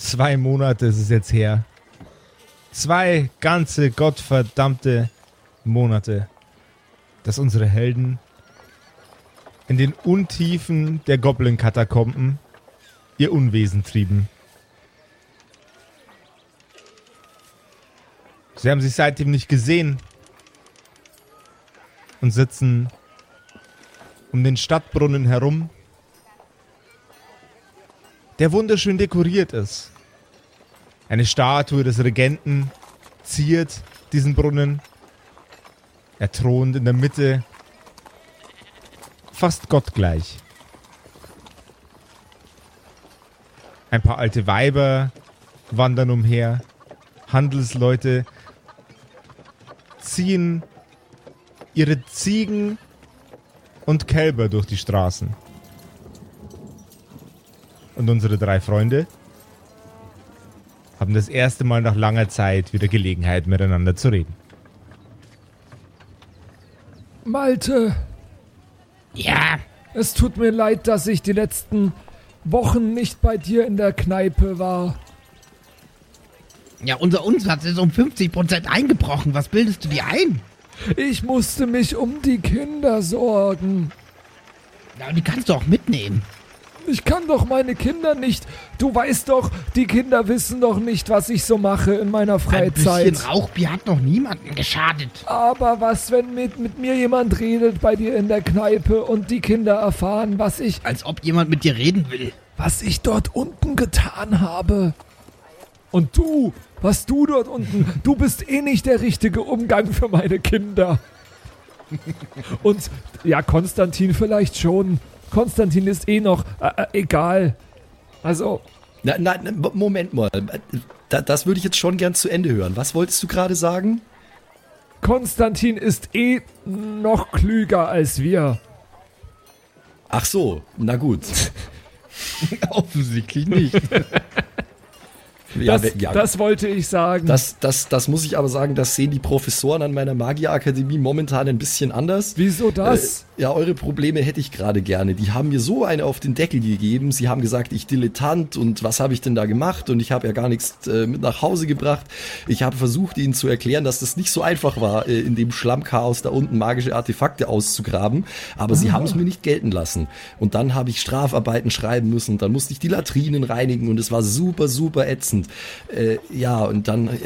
Zwei Monate ist es jetzt her. Zwei ganze gottverdammte Monate, dass unsere Helden in den Untiefen der Goblin-Katakomben ihr Unwesen trieben. Sie haben sich seitdem nicht gesehen und sitzen um den Stadtbrunnen herum, der wunderschön dekoriert ist. Eine Statue des Regenten ziert diesen Brunnen. Er thront in der Mitte, fast gottgleich. Ein paar alte Weiber wandern umher. Handelsleute ziehen ihre Ziegen und Kälber durch die Straßen. Und unsere drei Freunde haben das erste Mal nach langer Zeit wieder Gelegenheit, miteinander zu reden. Malte, Ja, es tut mir leid, dass ich die letzten Wochen nicht bei dir in der Kneipe war. ja, unser Umsatz ist um 50% eingebrochen. Was bildest du dir ein? Ich musste mich um die Kinder sorgen. Ja, die kannst du auch mitnehmen. Ich kann doch meine Kinder nicht. Du weißt doch, die Kinder wissen doch nicht, was ich so mache in meiner Ein Freizeit. bisschen Rauchbier hat noch niemandem geschadet. Aber was, wenn mit, mit mir jemand redet bei dir in der Kneipe und die Kinder erfahren, was ich, Als ob jemand mit dir reden will. was ich dort unten getan habe? Und du, was du dort unten, du bist eh nicht der richtige Umgang für meine Kinder. Und ja, Konstantin vielleicht schon. Konstantin ist eh noch äh, äh, egal. Also, Nein, nein, Moment mal. Da, das würde ich jetzt schon gern zu Ende hören. Was wolltest du gerade sagen? Konstantin ist eh noch klüger als wir. Ach so, na gut. Offensichtlich nicht. Ja, Das, ja, das wollte ich sagen. Das, das, das muss ich aber sagen, das sehen die Professoren an meiner Magierakademie momentan ein bisschen anders. Wieso das? Äh, ja, eure Probleme hätte ich gerade gerne. Die haben mir so eine auf den Deckel gegeben. Sie haben gesagt, ich Dilettant und was habe ich denn da gemacht? Und ich habe ja gar nichts äh, mit nach Hause gebracht. Ich habe versucht, ihnen zu erklären, dass das nicht so einfach war, äh, in dem Schlammchaos da unten magische Artefakte auszugraben. Aber sie haben es mir nicht gelten lassen. Und dann habe ich Strafarbeiten schreiben müssen. Dann musste ich die Latrinen reinigen und es war super, super ätzend. Äh, ja, und dann... Äh,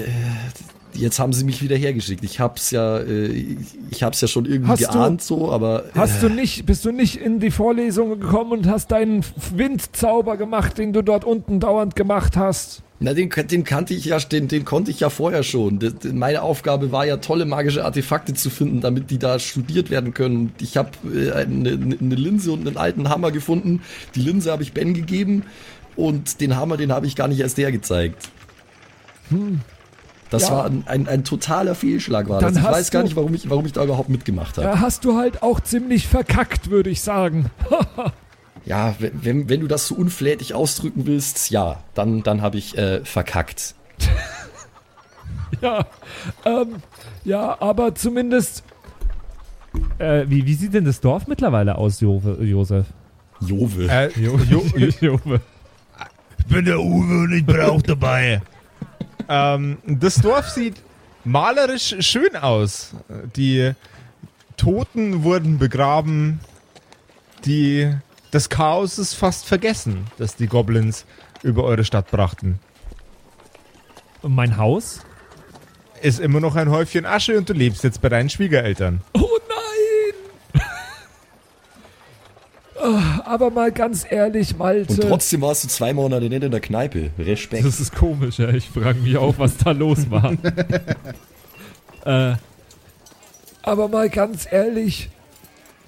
Jetzt haben sie mich wieder hergeschickt. Ich hab's ja, äh, ich hab's ja schon irgendwie Hast du- geahnt so, aber Hast du nicht, bist du nicht in die Vorlesung gekommen und hast deinen Windzauber gemacht, den du dort unten dauernd gemacht hast? Na, den, den kannte ich ja, den, den konnte ich ja vorher schon. Das, meine Aufgabe war ja, tolle magische Artefakte zu finden, damit die da studiert werden können. Ich habe äh, eine, eine Linse und einen alten Hammer gefunden. Die Linse habe ich Ben gegeben und den Hammer, den habe ich gar nicht erst der gezeigt. Das Ja. war ein, ein, ein totaler Fehlschlag, war Dann das. Ich weiß gar nicht, warum ich, warum ich da überhaupt mitgemacht habe. Da hast du halt auch ziemlich verkackt, würde ich sagen. Ja, wenn- wenn, wenn du das so unflätig ausdrücken willst, ja, dann, dann habe ich äh, verkackt. ja, ähm, ja, aber zumindest, Äh, wie, wie sieht denn das Dorf mittlerweile aus, Jo- Josef? Jove. Äh, jo, jo, Jove. Ich bin der Uwe und ich brauch dabei. ähm, das Dorf sieht malerisch schön aus. Die Toten wurden begraben. Die, das Chaos ist fast vergessen, das die Goblins über eure Stadt brachten. Und mein Haus? Ist immer noch ein Häufchen Asche und du lebst jetzt bei deinen Schwiegereltern. oh nein! Ah, aber mal ganz ehrlich, Malte. Und trotzdem warst du zwei Monate nicht in der Kneipe. Respekt. Das ist komisch, ja. Ich frage mich auch, was da los war. äh, Aber mal ganz ehrlich,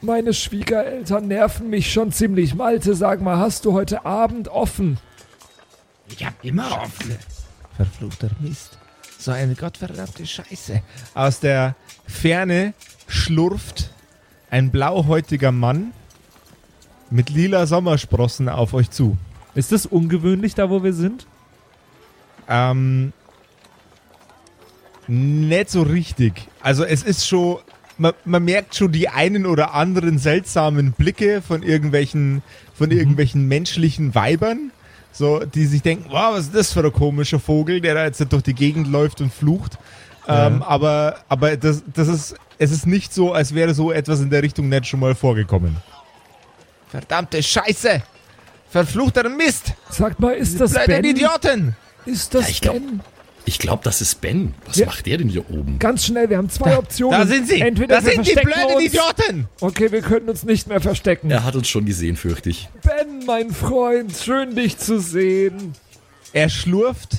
meine Schwiegereltern nerven mich schon ziemlich. Malte, sag mal, hast du heute Abend offen? Ich hab immer offen. Verfluchter Mist. So eine gottverdammte Scheiße. Aus der Ferne schlurft ein blauhäutiger Mann mit lila Sommersprossen auf euch zu. ist das ungewöhnlich da, wo wir sind? Ähm, nicht so richtig. Also es ist schon, man, man merkt schon die einen oder anderen seltsamen Blicke von irgendwelchen, von irgendwelchen menschlichen Weibern. so, die sich denken, wow, was ist das für ein komischer Vogel, der da jetzt durch die Gegend läuft und flucht. Ähm, aber aber das, das ist, es ist nicht so, als wäre so etwas in der Richtung nicht schon mal vorgekommen. Verdammte Scheiße! Verfluchter Mist! Sag mal, ist das Blöden Ben? Idioten! Ist das Ja, ich glaub- Ben? Ich glaube, das ist Ben. Was Ja. macht der denn hier oben? Ganz schnell, wir haben zwei Optionen. Da sind sie! Entweder da sind die blöden. Idioten! Okay, wir können uns nicht mehr verstecken. Er hat uns schon gesehen, fürchte ich. Ben, mein Freund, schön dich zu sehen. Er schlurft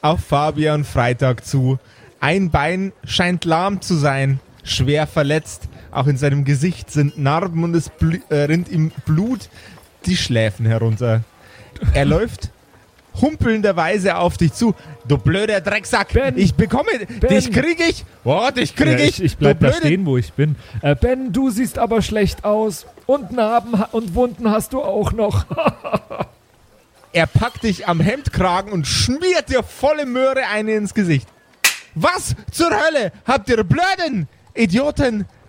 auf Fabian Freitag zu. Ein Bein scheint lahm zu sein, schwer verletzt. Auch in seinem Gesicht sind Narben und es äh, rinnt ihm Blut die Schläfen herunter. Er läuft humpelnderweise auf dich zu. Du blöder Drecksack! Ben! Ich bekomme... Ben! Dich krieg ich! Oh, dich krieg Ja, ich! ich, ich bleib da stehen, wo ich bin. Äh, Ben, du siehst aber schlecht aus. Und Narben und Wunden hast du auch noch. Er packt dich am Hemdkragen und schmiert dir volle Möhre eine ins Gesicht. Was zur Hölle habt ihr blöden Idioten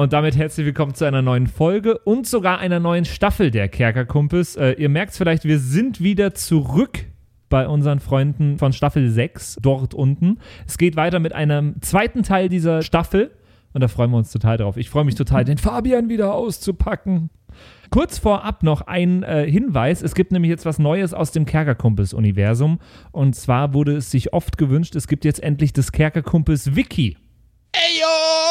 Und damit herzlich willkommen zu einer neuen Folge und sogar einer neuen Staffel der Kerkerkumpels. Äh, ihr merkt es vielleicht, wir sind wieder zurück bei unseren Freunden von Staffel 6 dort unten. Es geht weiter mit einem zweiten Teil dieser Staffel und da freuen wir uns total drauf. Ich freue mich total, den Fabian wieder auszupacken. Kurz vorab noch ein äh, Hinweis. Es gibt nämlich jetzt was Neues aus dem Kerkerkumpels-Universum. Und zwar wurde es sich oft gewünscht, es gibt jetzt endlich das Kerkerkumpels-Wiki. Eyo!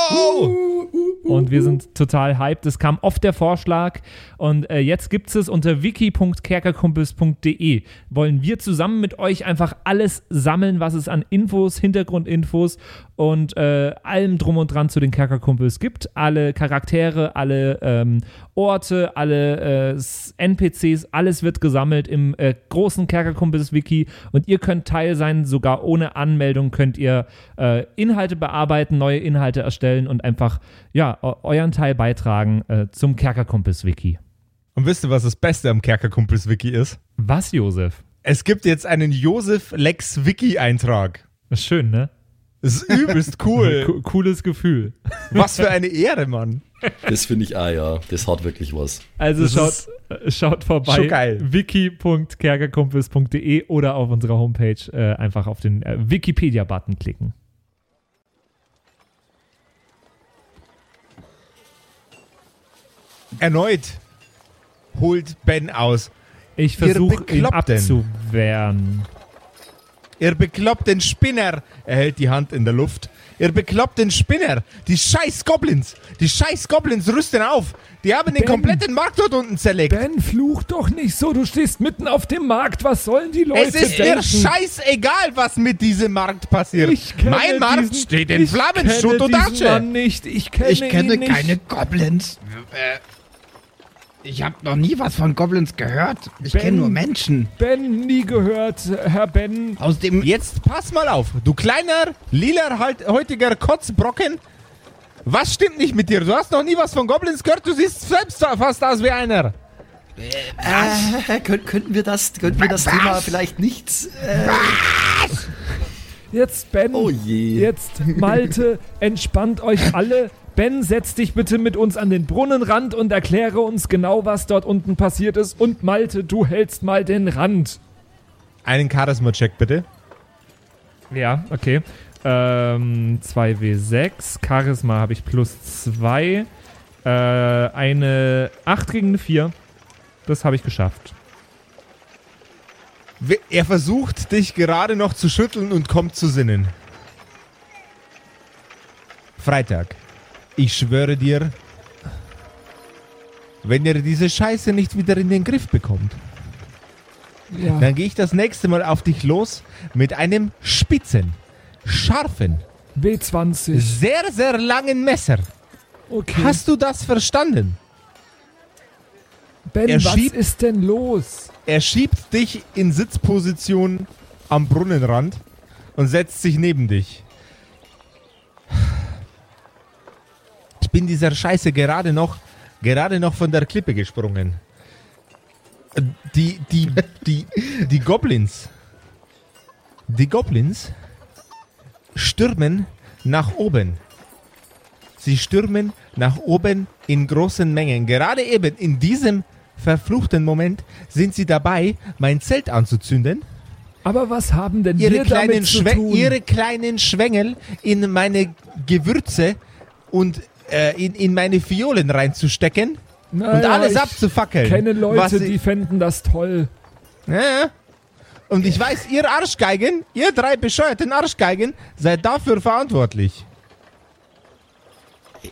Und wir sind total hyped. Es kam oft der Vorschlag und äh, jetzt gibt es unter wiki.kerkerkumpels.de. Wollen wir zusammen mit euch einfach alles sammeln, was es an Infos, Hintergrundinfos und äh, allem drum und dran zu den Kerkerkumpels gibt. Alle Charaktere, alle ähm, Orte, alle äh, NPCs, alles wird gesammelt im äh, großen Kerkerkumpels-Wiki und ihr könnt Teil sein, sogar ohne Anmeldung könnt ihr äh, Inhalte bearbeiten, neue Inhalte erstellen und einfach ja, eu- euren Teil beitragen äh, zum Kerkerkumpels-Wiki. Und wisst ihr, was das Beste am Kerkerkumpels-Wiki ist? Was, Josef? Es gibt jetzt einen Josef Lex Wiki-Eintrag. Das ist schön, ne? Das ist übelst cool. Co cooles Gefühl. Was für eine Ehre, Mann. Das finde ich, ah ja, das hat wirklich was. Also Das schaut, schaut vorbei. wiki.kerkerkumpels.de oder auf unserer Homepage äh, einfach auf den äh, Wikipedia-Button klicken. Erneut holt Ben aus. Ich versuche ihn abzuwehren. Ihr bekloppten Spinner. Er hält die Hand in der Luft. Ihr bekloppten Spinner. Die scheiß Goblins. Die scheiß Goblins rüsten auf. Die haben den Ben. kompletten Markt dort unten zerlegt. Ben, fluch doch nicht so. Du stehst mitten auf dem Markt. Was sollen die Leute es ist denken? mir scheißegal, was mit diesem Markt passiert. Ich kenne mein Markt diesen, steht in ich Flammen, kenne Schutt und diesen Asche. Mann nicht. Ich kenne, Ich kenne ihn nicht. keine Goblins. Äh, ich habe noch nie was von Goblins gehört. Ich kenne nur Menschen. Ben, nie gehört. Herr Ben, Aus dem Jetzt pass mal auf, du kleiner, lila halt, heutiger Kotzbrocken. Was stimmt nicht mit dir? Du hast noch nie was von Goblins gehört, du siehst selbst fast aus wie einer. Äh, könnt, könnten wir das, könnten wir das Was? Thema vielleicht nicht. Äh, jetzt Ben. oh je. Jetzt, Malte, entspannt euch alle. Ben, setz dich bitte mit uns an den Brunnenrand und erkläre uns genau, was dort unten passiert ist. Und Malte, du hältst mal den Rand. Einen Charisma-Check bitte. Ja, okay. Ähm, 2W6. Charisma habe ich plus 2. Äh, eine 8 gegen eine 4. Das habe ich geschafft. Er versucht, dich gerade noch zu schütteln und kommt zu Sinnen. Freitag. Ich schwöre dir, wenn ihr diese Scheiße nicht wieder in den Griff bekommt, Ja. dann gehe ich das nächste Mal auf dich los mit einem spitzen, scharfen, W20. sehr, sehr langen Messer. Okay. Hast du das verstanden? ben, er was schiebt- ist denn los? Er schiebt dich in Sitzposition am Brunnenrand und setzt sich neben dich. Ich bin dieser Scheiße gerade noch, gerade noch von der Klippe gesprungen. Äh, Die, die, die, die Goblins, die Goblins stürmen nach oben. Sie stürmen nach oben in großen Mengen. Gerade eben in diesem verfluchten Moment sind sie dabei, mein Zelt anzuzünden Aber was haben denn ihre wir kleinen, damit zu Schwe tun? ihre kleinen Schwengel in meine Gewürze und äh, in, in meine Fiolen reinzustecken und Naja, alles ich abzufackeln. kenne was Leute, sie- die fänden das toll. Ja. Und ich weiß, ihr Arschgeigen, ihr drei bescheuerten Arschgeigen, seid dafür verantwortlich.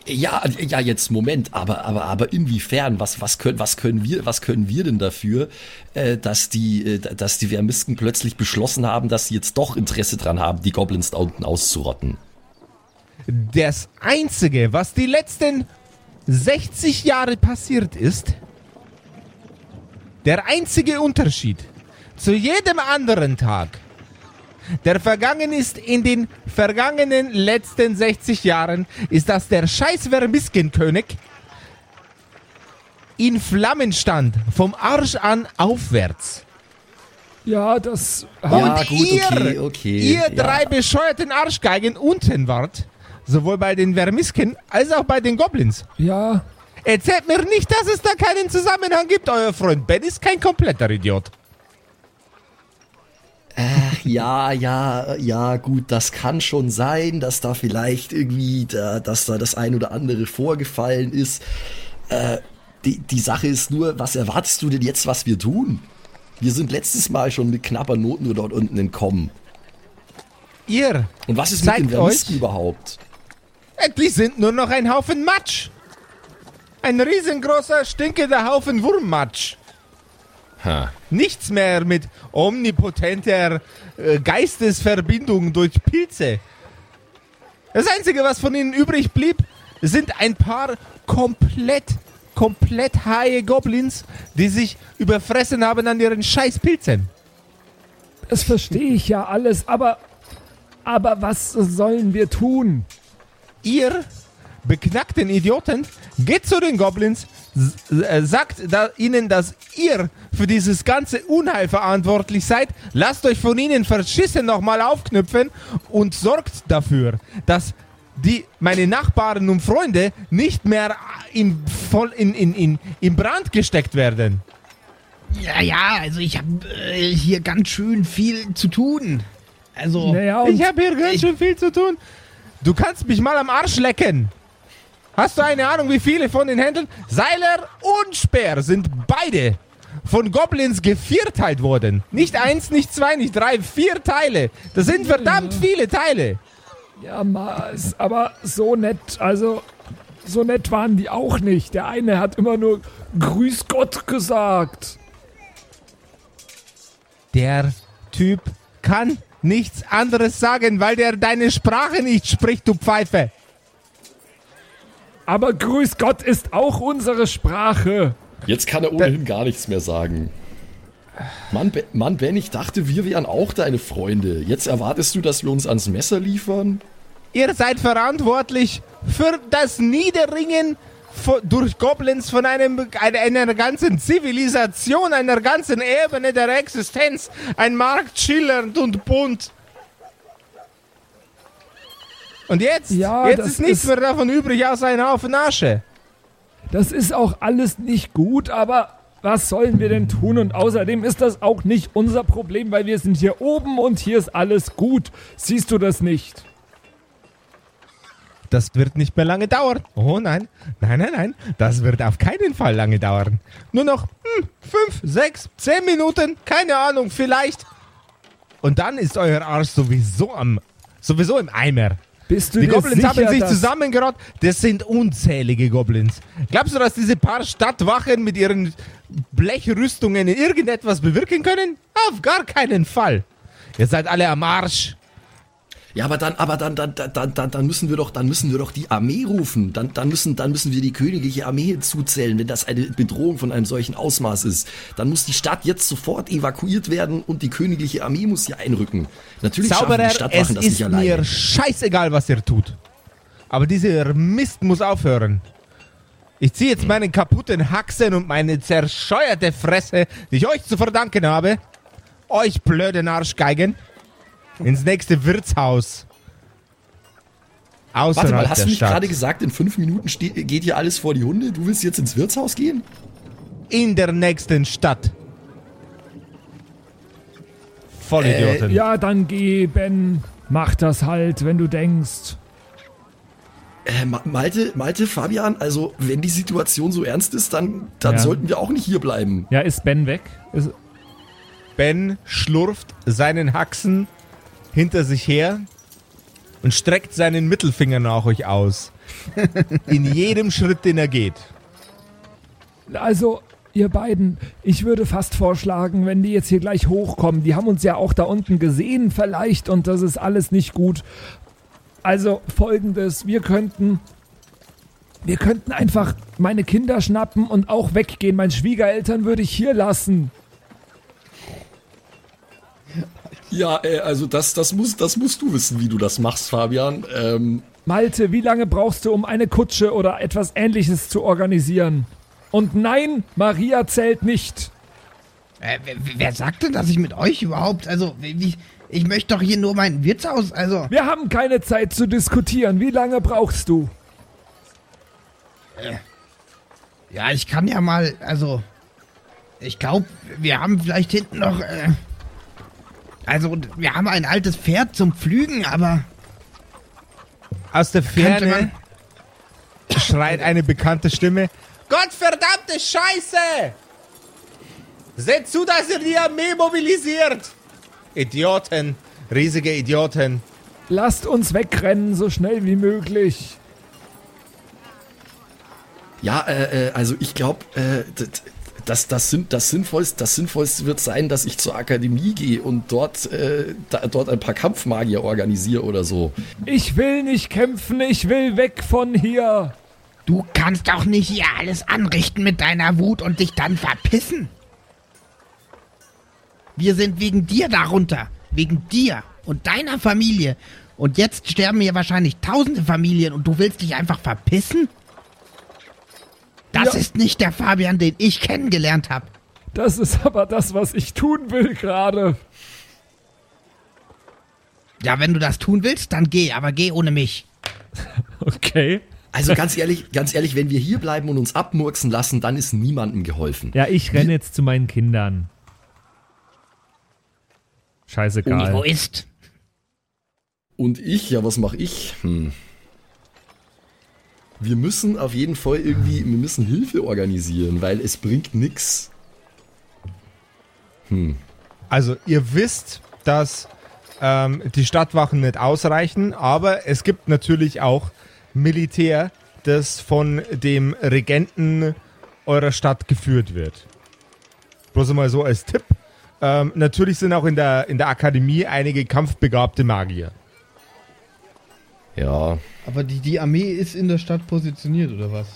Ja, ja, jetzt Moment, aber, aber, aber inwiefern? Was, was können, was können wir, was können wir denn dafür, äh, dass die, äh, dass die Vermisken plötzlich beschlossen haben, dass sie jetzt doch Interesse dran haben, die Goblins da unten auszurotten? Das Einzige, was die letzten 60 Jahre passiert ist, der einzige Unterschied zu jedem anderen Tag, der vergangen ist in den vergangenen letzten 60 Jahren, ist, dass der scheiß Vermiskenkönig in Flammen stand, vom Arsch an aufwärts. Ja, das Ja, Und gut, ihr, okay, okay, ihr ja. drei bescheuerten Arschgeigen unten wart, sowohl bei den Vermisken als auch bei den Goblins. ja, Erzählt mir nicht, dass es da keinen Zusammenhang gibt. Euer Freund Ben ist kein kompletter Idiot. Ja, ja, ja, gut, das kann schon sein, dass da vielleicht irgendwie, da, dass da das ein oder andere vorgefallen ist. Äh, die, die Sache ist nur, was erwartest du denn jetzt, was wir tun? Wir sind letztes Mal schon mit knapper Not nur dort unten entkommen. Ihr, Und was ist mit den Vermissten euch- überhaupt? Äh, die sind nur noch ein Haufen Matsch. Ein riesengroßer, stinkender Haufen Wurmmatsch. Ha. Nichts mehr mit omnipotenter äh, Geistesverbindung durch Pilze. Das Einzige, was von ihnen übrig blieb, sind ein paar komplett, komplett haie Goblins, die sich überfressen haben an ihren scheiß Pilzen. das verstehe ich ja alles, aber aber was sollen wir tun? Ihr beknackten Idioten, geht zu den Goblins, äh, sagt da ihnen, dass ihr für dieses ganze Unheil verantwortlich seid, lasst euch von ihnen verschissen nochmal aufknüpfen und sorgt dafür, dass die, meine Nachbarn und Freunde nicht mehr in, voll in, in, in, in Brand gesteckt werden. Ja, ja, also ich habe äh, hier ganz schön viel zu tun. Also, Naja, Ich habe hier ganz schön viel zu tun. Du kannst mich mal am Arsch lecken. Hast du eine Ahnung, wie viele von den Händen? Seiler und Speer sind beide von Goblins gevierteilt worden. Nicht eins, nicht zwei, nicht drei, vier Teile. Das sind verdammt viele Teile. ja, Mars, aber so nett, also so nett waren die auch nicht. Der eine hat immer nur Grüß Gott gesagt. Der Typ kann nichts anderes sagen, weil der deine Sprache nicht spricht, du Pfeife. Aber Grüß Gott ist auch unsere Sprache. Jetzt kann er ohnehin gar nichts mehr sagen. Mann, Be Mann, Ben, ich dachte, wir wären auch deine Freunde. Jetzt erwartest du, dass wir uns ans Messer liefern? Ihr seid verantwortlich für das Niederringen durch Goblins von einem, einer, ganzen Zivilisation, einer ganzen Ebene der Existenz. Ein Markt schillernd und bunt. Und jetzt? Ja, jetzt ist nichts ist- mehr davon übrig, außer ein Haufen Asche. Das ist auch alles nicht gut, aber was sollen wir denn tun? Und außerdem ist das auch nicht unser Problem, weil wir sind hier oben und hier ist alles gut. Siehst du das nicht? Das wird nicht mehr lange dauern. Oh nein, nein, nein, nein. Das wird auf keinen Fall lange dauern. Nur noch hm, fünf, sechs, zehn Minuten, keine Ahnung, vielleicht. Und dann ist euer Arsch sowieso am, sowieso im Eimer. Bist du Die Goblins sicher, haben sich dass- zusammengerott. Das sind unzählige Goblins. Glaubst du, dass diese paar Stadtwachen mit ihren Blechrüstungen irgendetwas bewirken können? Auf gar keinen Fall. Ihr seid alle am Arsch. Ja, aber dann, aber dann, dann, dann, dann, dann müssen wir doch, dann müssen wir doch die Armee rufen. Dann, dann müssen, dann müssen wir die königliche Armee hinzuzählen, wenn das eine Bedrohung von einem solchen Ausmaß ist. Dann muss die Stadt jetzt sofort evakuiert werden und die königliche Armee muss hier einrücken. Natürlich schaffen Zauberer, die es Stadtwachen das ist nicht alleine. mir scheißegal, was ihr tut. Aber dieser Mist muss aufhören. Ich ziehe jetzt meine kaputten Haxen und meine zerscheuerte Fresse, die ich euch zu verdanken habe, euch blöden Arschgeigen, ins nächste Wirtshaus. Außerhalb Warte mal, hast der du nicht Stadt. gerade gesagt, in fünf Minuten geht hier alles vor die Hunde? Du willst jetzt ins Wirtshaus gehen? In der nächsten Stadt. Vollidioten. Ja, dann geh, Ben. Mach das halt, wenn du denkst. Äh, Ma- Malte, Malte, Fabian, also wenn die Situation so ernst ist, dann, dann Ja. sollten wir auch nicht hier bleiben. Ja, ist Ben weg? Ist, Ben schlurft seinen Haxen hinter sich her und streckt seinen Mittelfinger nach euch aus. In jedem Schritt, den er geht. Also, ihr beiden, ich würde fast vorschlagen, wenn die jetzt hier gleich hochkommen, die haben uns ja auch da unten gesehen vielleicht und das ist alles nicht gut. Also folgendes, wir könnten wir könnten einfach meine Kinder schnappen und auch weggehen. Meine Schwiegereltern würde ich hier lassen. Ja, äh, also das, das, muss, das musst du wissen, wie du das machst, Fabian. Ähm, Malte, wie lange brauchst du, um eine Kutsche oder etwas ähnliches zu organisieren? Und nein, Maria zählt nicht. Äh, wer, wer sagt denn, dass ich mit euch überhaupt, also, wie, ich möchte doch hier nur mein Wirtshaus, also, Wir haben keine Zeit zu diskutieren. Wie lange brauchst du? ja, ich kann ja mal, also, ich glaube, wir haben vielleicht hinten noch, äh, also, wir haben ein altes Pferd zum Pflügen, aber Aus der Ferne schreit eine bekannte Stimme. Gottverdammte Scheiße! Seht zu, dass ihr die Armee mobilisiert! Idioten, riesige Idioten. Lasst uns wegrennen, so schnell wie möglich. ja, äh, äh, also ich glaube, äh, das, das, Sinn- das, Sinnvollste, das Sinnvollste wird sein, dass ich zur Akademie gehe und dort, äh, da, dort ein paar Kampfmagier organisiere oder so. Ich will nicht kämpfen, ich will weg von hier. du kannst doch nicht hier alles anrichten mit deiner Wut und dich dann verpissen. Wir sind wegen dir darunter, wegen dir und deiner Familie. Und jetzt sterben hier wahrscheinlich tausende Familien und du willst dich einfach verpissen? Das Ja. ist nicht der Fabian, den ich kennengelernt habe. Das ist aber das, was ich tun will gerade. Ja, wenn du das tun willst, dann geh, aber geh ohne mich. okay. Also ganz ehrlich, ganz ehrlich, wenn wir hier bleiben und uns abmurksen lassen, dann ist niemandem geholfen. Ja, ich renne jetzt zu meinen Kindern. Und Scheißegal. wo ist? Und ich, ja, was mache ich? Hm. Wir müssen auf jeden Fall irgendwie, wir müssen Hilfe organisieren, weil es bringt nix. Also ihr wisst, dass ähm, die Stadtwachen nicht ausreichen, aber es gibt natürlich auch Militär, das von dem Regenten eurer Stadt geführt wird. Bloß mal so als Tipp. Ähm, natürlich sind auch in der, in der Akademie einige kampfbegabte Magier. Ja, Aber die, die Armee ist in der Stadt positioniert, oder was?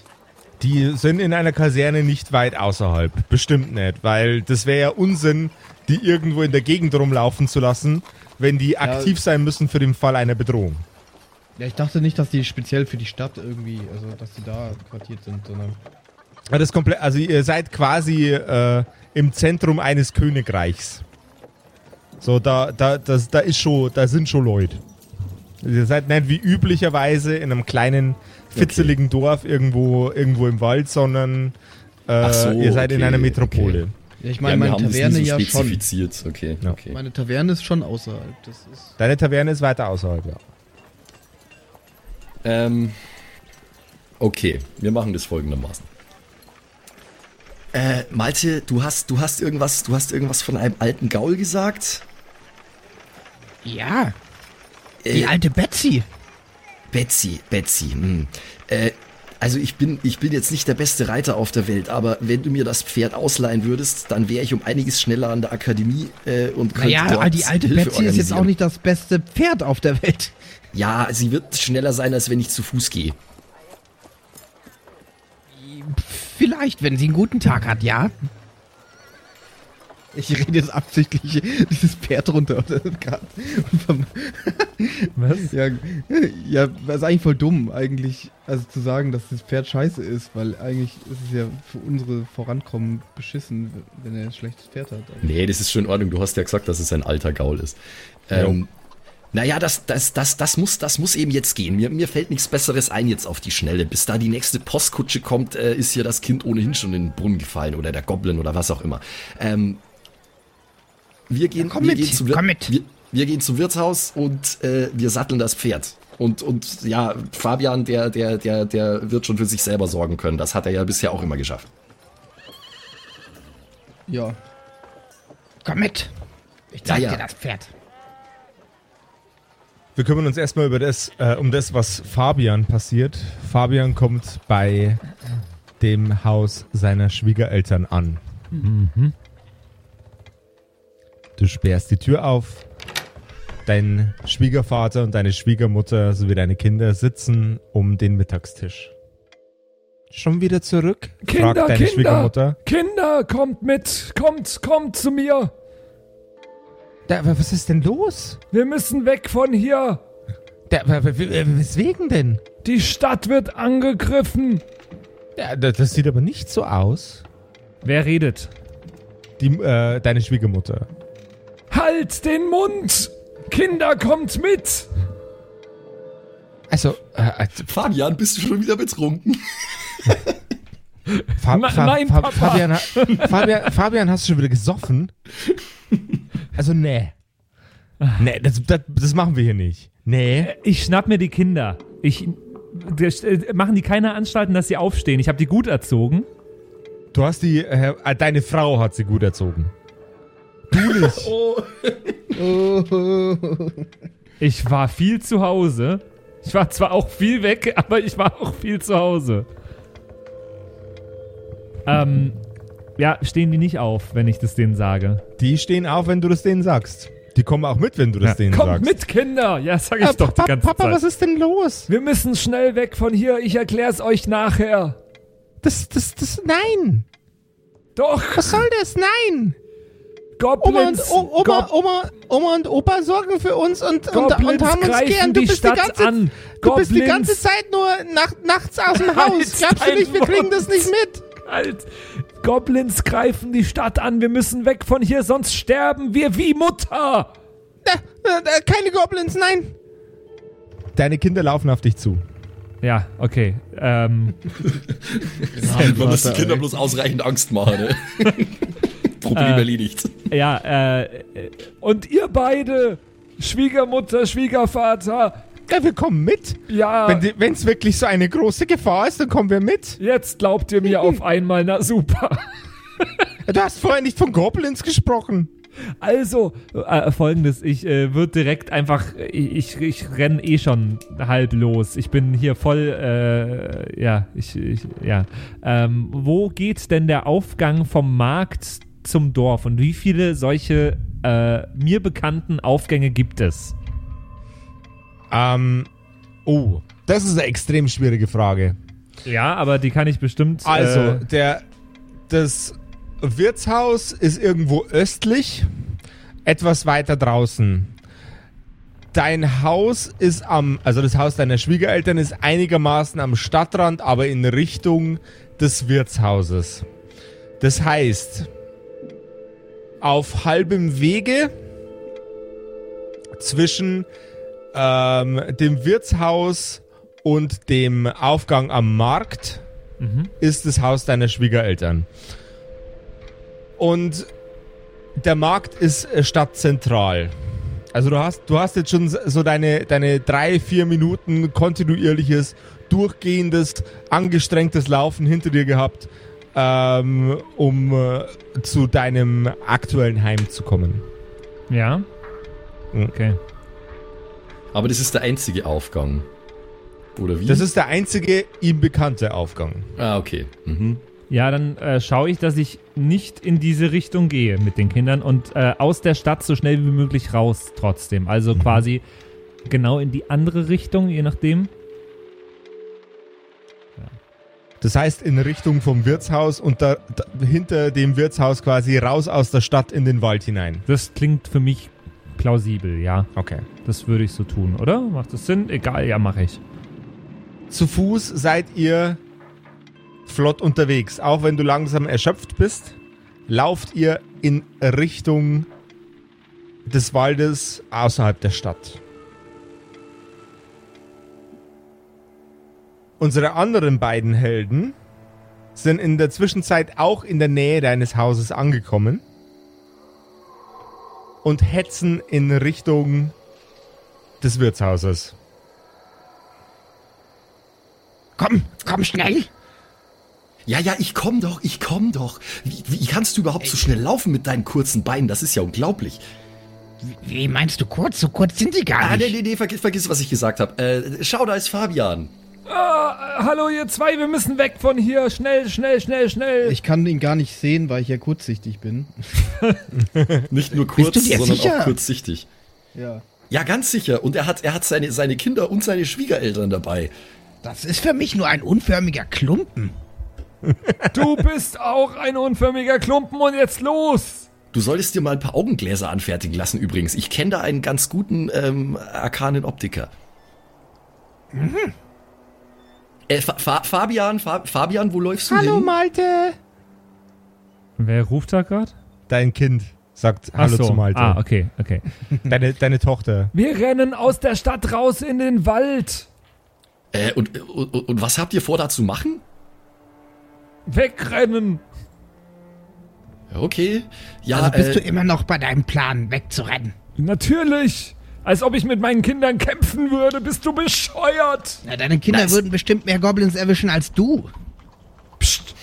Die sind in einer Kaserne nicht weit außerhalb. Bestimmt nicht, weil das wäre ja Unsinn, die irgendwo in der Gegend rumlaufen zu lassen, wenn die aktiv sein müssen für den Fall einer Bedrohung. Ja, ich dachte nicht, dass die speziell für die Stadt irgendwie, also dass die da quartiert sind, sondern. Ja, das komplett, also ihr seid quasi äh, im Zentrum eines Königreichs. So, da, da, das, da ist schon, da sind schon Leute. Ihr seid nicht wie üblicherweise in einem kleinen, fitzeligen Dorf irgendwo, irgendwo im Wald, sondern äh, so, ihr seid in okay, einer Metropole. Ja, ich ja, meine, wir meine Taverne so ja schon. spezifiziert. Okay, Ja. okay. Meine Taverne ist schon außerhalb. Das ist. Deine Taverne ist weiter außerhalb, ja. Ähm, okay, wir machen das folgendermaßen. Äh, Malte, du hast, du hast irgendwas, du hast irgendwas von einem alten Gaul gesagt? Ja, die Äh, alte Betsy. Betsy, Betsy, hm. Äh, Also ich bin, ich bin jetzt nicht der beste Reiter auf der Welt, aber wenn du mir das Pferd ausleihen würdest, dann wäre ich um einiges schneller an der Akademie äh, und könnte Naja, dort die alte Hilfe Betsy ist jetzt auch nicht das beste Pferd auf der Welt. Ja, sie wird schneller sein, als wenn ich zu Fuß gehe. Vielleicht, wenn sie einen guten Tag hat, ja. Ich rede jetzt absichtlich dieses Pferd runter. oder? Grad. Was? Ja, ja, das ist eigentlich voll dumm, eigentlich, also zu sagen, dass das Pferd scheiße ist, weil eigentlich ist es ja für unsere Vorankommen beschissen, wenn er ein schlechtes Pferd hat. Nee, das ist schon in Ordnung. Du hast ja gesagt, dass es ein alter Gaul ist. Ähm, naja, das, das, das, das, muss, das muss eben jetzt gehen. Mir, mir fällt nichts Besseres ein jetzt auf die Schnelle. Bis da die nächste Postkutsche kommt, äh, ist hier das Kind ohnehin schon in den Brunnen gefallen oder der Goblin oder was auch immer. Ähm, wir gehen, komm wir mit, gehen zum Wir- komm mit. Wir, wir gehen zum Wirtshaus und äh, wir satteln das Pferd. Und, und ja, Fabian, der, der, der, der wird schon für sich selber sorgen können. Das hat er ja bisher auch immer geschafft. Ja, Komm mit. Ich zeig Ja, ja. dir das Pferd. Wir kümmern uns erstmal über das, äh, um das, was Fabian passiert. Fabian kommt bei dem Haus seiner Schwiegereltern an. Du sperrst die Tür auf. Dein Schwiegervater und deine Schwiegermutter sowie deine Kinder sitzen um den Mittagstisch. Schon wieder zurück? Kinder, fragt deine Kinder, Schwiegermutter. Kinder, kommt mit, kommt, kommt zu mir. Da, was ist denn los? Wir müssen weg von hier. Da, weswegen denn? Die Stadt wird angegriffen. Ja, da- das sieht aber nicht so aus. Wer redet? Die, äh, deine Schwiegermutter. Halt den Mund. Kinder, kommt mit. Also, äh, Fabian, bist du schon wieder betrunken? Fa Na- Fa nein, Fa Papa. Fabian, Fabian, Fabian, hast du schon wieder gesoffen? Also, nee. Nee, das, das, das machen wir hier nicht. Nee. Ich schnapp mir die Kinder. Ich. äh, Machen die keine Anstalten, dass sie aufstehen? Ich habe die gut erzogen. Du hast die, äh, deine Frau hat sie gut erzogen. Du nicht. Ich war viel zu Hause. Ich war zwar auch viel weg, aber ich war auch viel zu Hause. Ähm, ja, stehen die nicht auf, wenn ich das denen sage. Die stehen auf, wenn du das denen sagst. Die kommen auch mit, wenn du das Ja. denen Kommt sagst. mit, Kinder. Ja, sag ich Äh, doch die Papa, ganze Papa Zeit. was ist denn los? Wir müssen schnell weg von hier. Ich erklär's euch nachher. Das, das, das, nein. Doch, Was soll das? Nein. Oma und, Goblins, o, Oma, Gob- Oma, Oma und Opa sorgen für uns und, und, Goblins und haben uns greifen gern. Du die bist Stadt die ganze, an. Du bist die Goblins- ganze Zeit nur nach, nachts aus dem Haus. Halt Glaubst du nicht, wir kriegen das nicht mit? Halt. Goblins greifen die Stadt an. Wir müssen weg von hier, sonst sterben wir wie Mutter. Da, da, da, keine Goblins, nein. Deine Kinder laufen auf dich zu. Ja, okay. Ähm, Man muss die Kinder bloß ausreichend Angst machen. Ne? Problem Äh. erledigt. ja, äh, Und ihr beide, Schwiegermutter, Schwiegervater, Ja, wir kommen mit. ja, Wenn es wirklich so eine große Gefahr ist, dann kommen wir mit. jetzt glaubt ihr mir auf einmal, na super. Du hast vorher nicht von Goblins gesprochen. Also, äh, folgendes, ich äh, würde direkt einfach, ich, ich, ich renn eh schon halb los. Ich bin hier voll, äh, ja, ich, ich ja. Ähm, wo geht denn der Aufgang vom Markt zum Dorf und wie viele solche äh, mir bekannten Aufgänge gibt es? Ähm, oh, das ist eine extrem schwierige Frage. Ja, aber die kann ich bestimmt. Also, äh, der, das Wirtshaus ist irgendwo östlich, etwas weiter draußen. Dein Haus ist am, also das Haus deiner Schwiegereltern ist einigermaßen am Stadtrand, aber in Richtung des Wirtshauses. Das heißt, auf halbem Wege zwischen ähm, dem Wirtshaus und dem Aufgang am Markt ist das Haus deiner Schwiegereltern. Und der Markt ist äh, stadtzentral. Also du hast, du hast jetzt schon so deine, deine drei, vier Minuten kontinuierliches, durchgehendes, angestrengtes Laufen hinter dir gehabt, ähm, um äh, zu deinem aktuellen Heim zu kommen. ja. Mhm. Okay. Aber das ist der einzige Aufgang. Oder wie? Das ist der einzige ihm bekannte Aufgang. ah, okay. Mhm. Ja, dann äh, schaue ich, dass ich nicht in diese Richtung gehe mit den Kindern und äh, aus der Stadt so schnell wie möglich raus trotzdem. Also quasi genau in die andere Richtung, je nachdem. Das heißt in Richtung vom Wirtshaus und da, da, hinter dem Wirtshaus quasi raus aus der Stadt in den Wald hinein. Das klingt für mich plausibel, ja. Okay. Das würde ich so tun, oder? Macht das Sinn? Egal, ja, mache ich. Zu Fuß seid ihr flott unterwegs. Auch wenn du langsam erschöpft bist, lauft ihr in Richtung des Waldes außerhalb der Stadt. Unsere anderen beiden Helden sind in der Zwischenzeit auch in der Nähe deines Hauses angekommen und hetzen in Richtung des Wirtshauses. Komm, komm schnell. Ja, ja, ich komm doch, ich komm doch. Wie, wie kannst du überhaupt so schnell laufen mit deinen kurzen Beinen? Das ist ja unglaublich. Wie, meinst du kurz? So kurz sind sie gar Ah, nee, nicht. nee, nee, vergiss, vergiss was ich gesagt habe. Äh, schau, da ist Fabian. Ah, äh, hallo ihr zwei, wir müssen weg von hier. Schnell, schnell, schnell, schnell. Ich kann ihn gar nicht sehen, weil ich ja kurzsichtig bin. Nicht nur kurz, sondern sicher? auch kurzsichtig. Ja. Ja, ganz sicher. Und er hat, er hat seine, seine Kinder und seine Schwiegereltern dabei. Das ist für mich nur ein unförmiger Klumpen. Du bist auch ein unförmiger Klumpen und jetzt los. Du solltest dir mal ein paar Augengläser anfertigen lassen übrigens. Ich kenne da einen ganz guten ähm, arkanen Optiker. Äh, Fa Fa Fabian, Fa Fabian, wo läufst du hin? Malte! Wer ruft da gerade? Dein Kind sagt Ach Hallo so. zu Malte. Ah, okay, okay. Deine, deine Tochter. Wir rennen aus der Stadt raus in den Wald. Äh, und, und, und was habt ihr vor da zu machen? Wegrennen. Okay. Ja, Also bist äh, du immer noch bei deinem Plan, wegzurennen. Natürlich. Als ob ich mit meinen Kindern kämpfen würde. Bist du bescheuert? Na, deine Kinder Na, es- würden bestimmt mehr Goblins erwischen als du. Psst.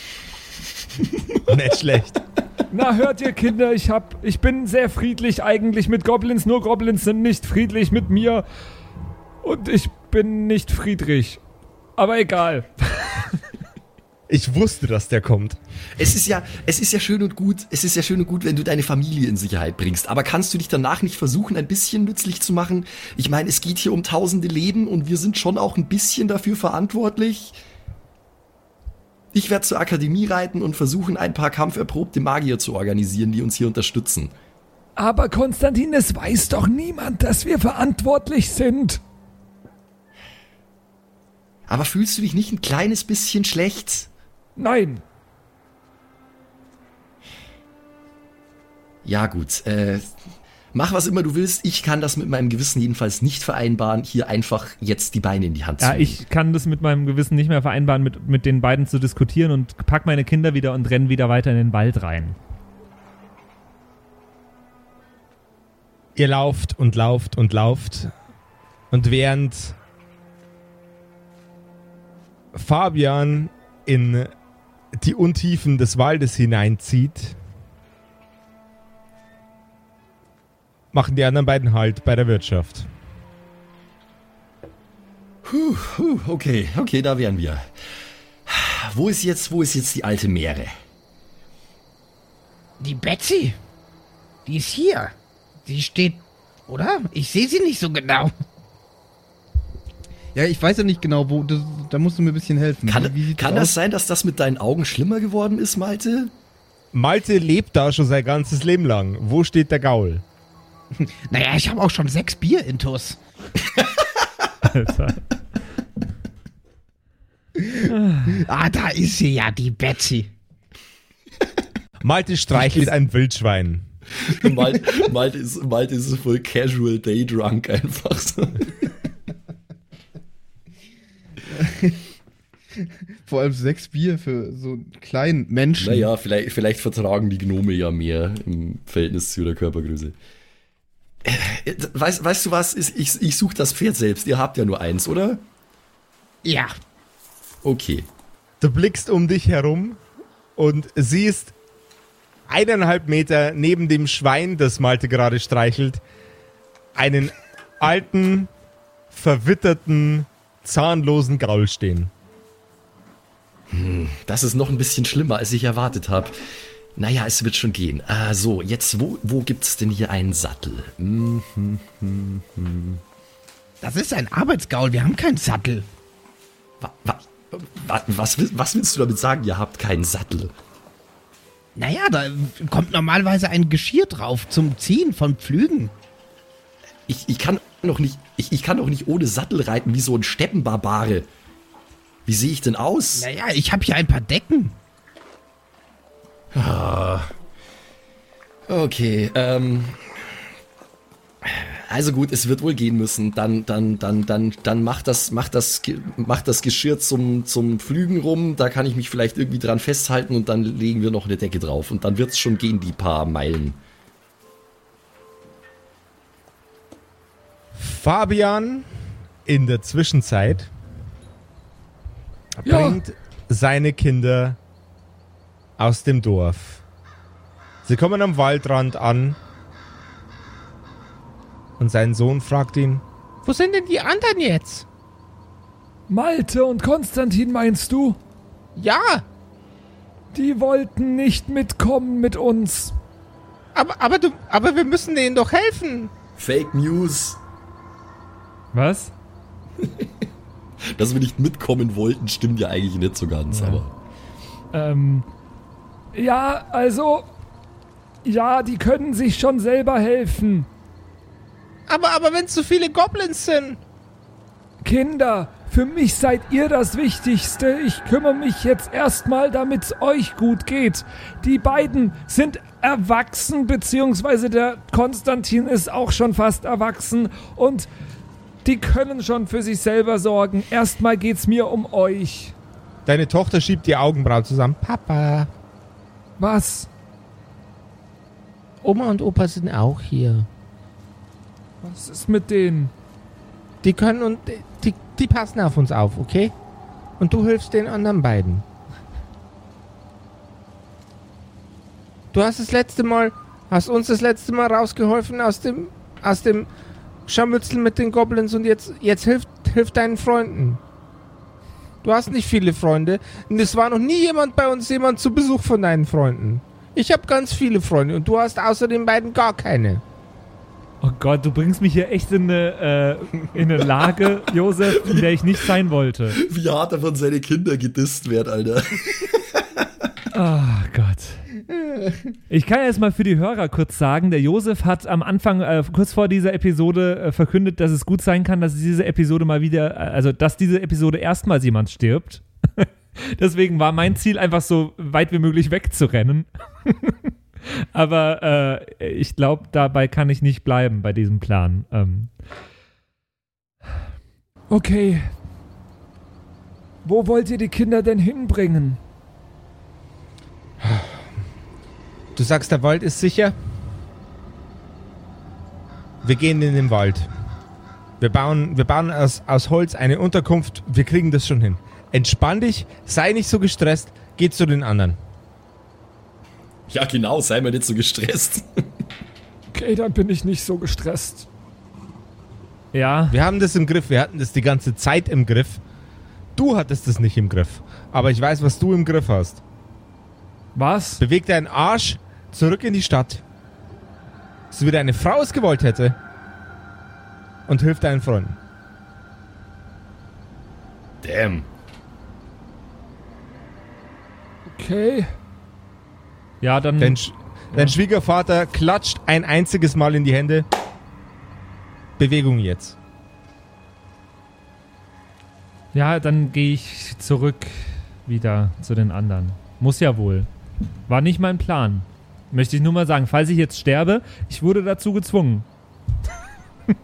Nicht schlecht. Na, hört ihr Kinder, ich hab, ich bin sehr friedlich eigentlich mit Goblins, nur Goblins sind nicht friedlich mit mir. Und ich bin nicht Friedrich. Aber egal. Ich wusste, dass der kommt. es ist ja, es ist ja schön und gut, es ist ja schön und gut, wenn du deine Familie in Sicherheit bringst. Aber kannst du dich danach nicht versuchen, ein bisschen nützlich zu machen? Ich meine, es geht hier um tausende Leben und wir sind schon auch ein bisschen dafür verantwortlich. Ich werde zur Akademie reiten und versuchen, ein paar kampferprobte Magier zu organisieren, die uns hier unterstützen. Aber Konstantin, es weiß doch niemand, dass wir verantwortlich sind. Aber fühlst du dich nicht ein kleines bisschen schlecht? Nein. Ja, gut. Äh, mach was immer du willst. Ich kann das mit meinem Gewissen jedenfalls nicht vereinbaren, hier einfach jetzt die Beine in die Hand zu Ja, nehmen. ich kann das mit meinem Gewissen nicht mehr vereinbaren, mit, mit den beiden zu diskutieren und pack meine Kinder wieder und renn wieder weiter in den Wald rein. Ihr lauft und lauft und lauft. Und während Fabian in die Untiefen des Waldes hineinzieht, machen die anderen beiden Halt bei der Wirtschaft. Puh, okay, okay, da wären wir. Wo ist jetzt, wo ist jetzt die alte Meere? Die Betsy, die ist hier. Die steht, oder? Ich sehe sie nicht so genau. Ja, ich weiß ja nicht genau, wo. Das, da musst du mir ein bisschen helfen. Kann, Wie- wie kann aus? das sein, dass das mit deinen Augen schlimmer geworden ist, Malte? Malte lebt da schon sein ganzes Leben lang. Wo steht der Gaul? Naja, ich habe auch schon sechs Bier intus. Alter. Ah, da ist sie ja, die Betsy. Malte streichelt ein Wildschwein. Malte, Malte, ist, Malte ist voll casual day drunk einfach so. Vor allem sechs Bier für so einen kleinen Menschen. Naja, vielleicht, vielleicht vertragen die Gnome ja mehr im Verhältnis zu ihrer Körpergröße. Äh, Weißt, weißt du was? Ich, ich, ich suche das Pferd selbst. Ihr habt ja nur eins, oder? Ja, Okay. Du blickst um dich herum und siehst eineinhalb Meter neben dem Schwein, das Malte gerade streichelt, einen alten, verwitterten, zahnlosen Gaul stehen. Das ist noch ein bisschen schlimmer, als ich erwartet habe. Naja, es wird schon gehen. Ah, so, jetzt, wo, wo gibt es denn hier einen Sattel? Hm, Das ist ein Arbeitsgaul, wir haben keinen Sattel. wa, wa, wa, was, was willst du damit sagen, ihr habt keinen Sattel? Naja, da kommt normalerweise ein Geschirr drauf zum Ziehen von Pflügen. Ich, ich kann noch nicht, ich, ich kann doch nicht ohne Sattel reiten wie so ein Steppenbarbare. Wie sehe ich denn aus? Naja, ich habe hier ein paar Decken. Okay, ähm. Also gut, es wird wohl gehen müssen. Dann, dann, dann, dann, dann macht das, macht das, macht das Geschirr zum, zum Flügen rum. Da kann ich mich vielleicht irgendwie dran festhalten und dann legen wir noch eine Decke drauf. Und dann wird's schon gehen, die paar Meilen. Fabian in der Zwischenzeit Ja. bringt seine Kinder aus dem Dorf. Sie kommen am Waldrand an und sein Sohn fragt ihn, wo sind denn die anderen jetzt? Malte und Konstantin meinst du? Ja, Die wollten nicht mitkommen mit uns. aber, aber, du, aber wir müssen denen doch helfen. Fake News. Was? Dass wir nicht mitkommen wollten, stimmt ja eigentlich nicht so ganz, aber. Ähm, ja, also, ja, die können sich schon selber helfen. Aber, aber wenn es so viele Goblins sind. Kinder, für mich seid ihr das Wichtigste. Ich kümmere mich jetzt erstmal, damit es euch gut geht. Die beiden sind erwachsen, beziehungsweise der Konstantin ist auch schon fast erwachsen und die können schon für sich selber sorgen. Erstmal geht's mir um euch. Deine Tochter schiebt die Augenbrauen zusammen. Papa. Was? Oma und Opa sind auch hier. Was ist mit denen? Die können und die, die passen auf uns auf, okay? Und du hilfst den anderen beiden. Du hast das letzte Mal, hast uns das letzte Mal rausgeholfen aus dem, aus dem Scharmützel mit den Goblins und jetzt, jetzt hilft, hilft deinen Freunden. Du hast nicht viele Freunde und es war noch nie jemand bei uns, jemand zu Besuch von deinen Freunden. Ich habe ganz viele Freunde und du hast außer den beiden gar keine. Oh Gott, du bringst mich hier echt in eine, äh, in eine Lage, Josef, in der ich nicht sein wollte. Wie hart er von seine Kinder gedisst wird, Alter. Oh Gott. Ich kann jetzt mal für die Hörer kurz sagen, der Josef hat am Anfang, äh, kurz vor dieser Episode, äh, verkündet, dass es gut sein kann, dass diese Episode mal wieder, äh, also dass diese Episode erstmals jemand stirbt. Deswegen war mein Ziel einfach so weit wie möglich wegzurennen. Aber äh, ich glaube, dabei kann ich nicht bleiben bei diesem Plan. Ähm, Okay. Wo wollt ihr die Kinder denn hinbringen? Du sagst, der Wald ist sicher? Wir gehen in den Wald. Wir bauen, wir bauen aus, aus Holz eine Unterkunft. Wir kriegen das schon hin. Entspann dich, sei nicht so gestresst, geh zu den anderen. Ja, genau, sei mal nicht so gestresst. Okay, dann bin ich nicht so gestresst. ja, Wir haben das im Griff, wir hatten das die ganze Zeit im Griff. Du hattest es nicht im Griff. Aber ich weiß, was du im Griff hast. Was? Beweg deinen Arsch zurück in die Stadt. So wie deine Frau es gewollt hätte. Und hilf deinen Freunden. Damn. Okay. ja, dann. Dein, Sch dein Schwiegervater klatscht ein einziges Mal in die Hände. Bewegung jetzt. Ja, dann gehe ich zurück wieder zu den anderen. Muss ja wohl. War nicht mein Plan. Möchte ich nur mal sagen, falls ich jetzt sterbe, ich wurde dazu gezwungen.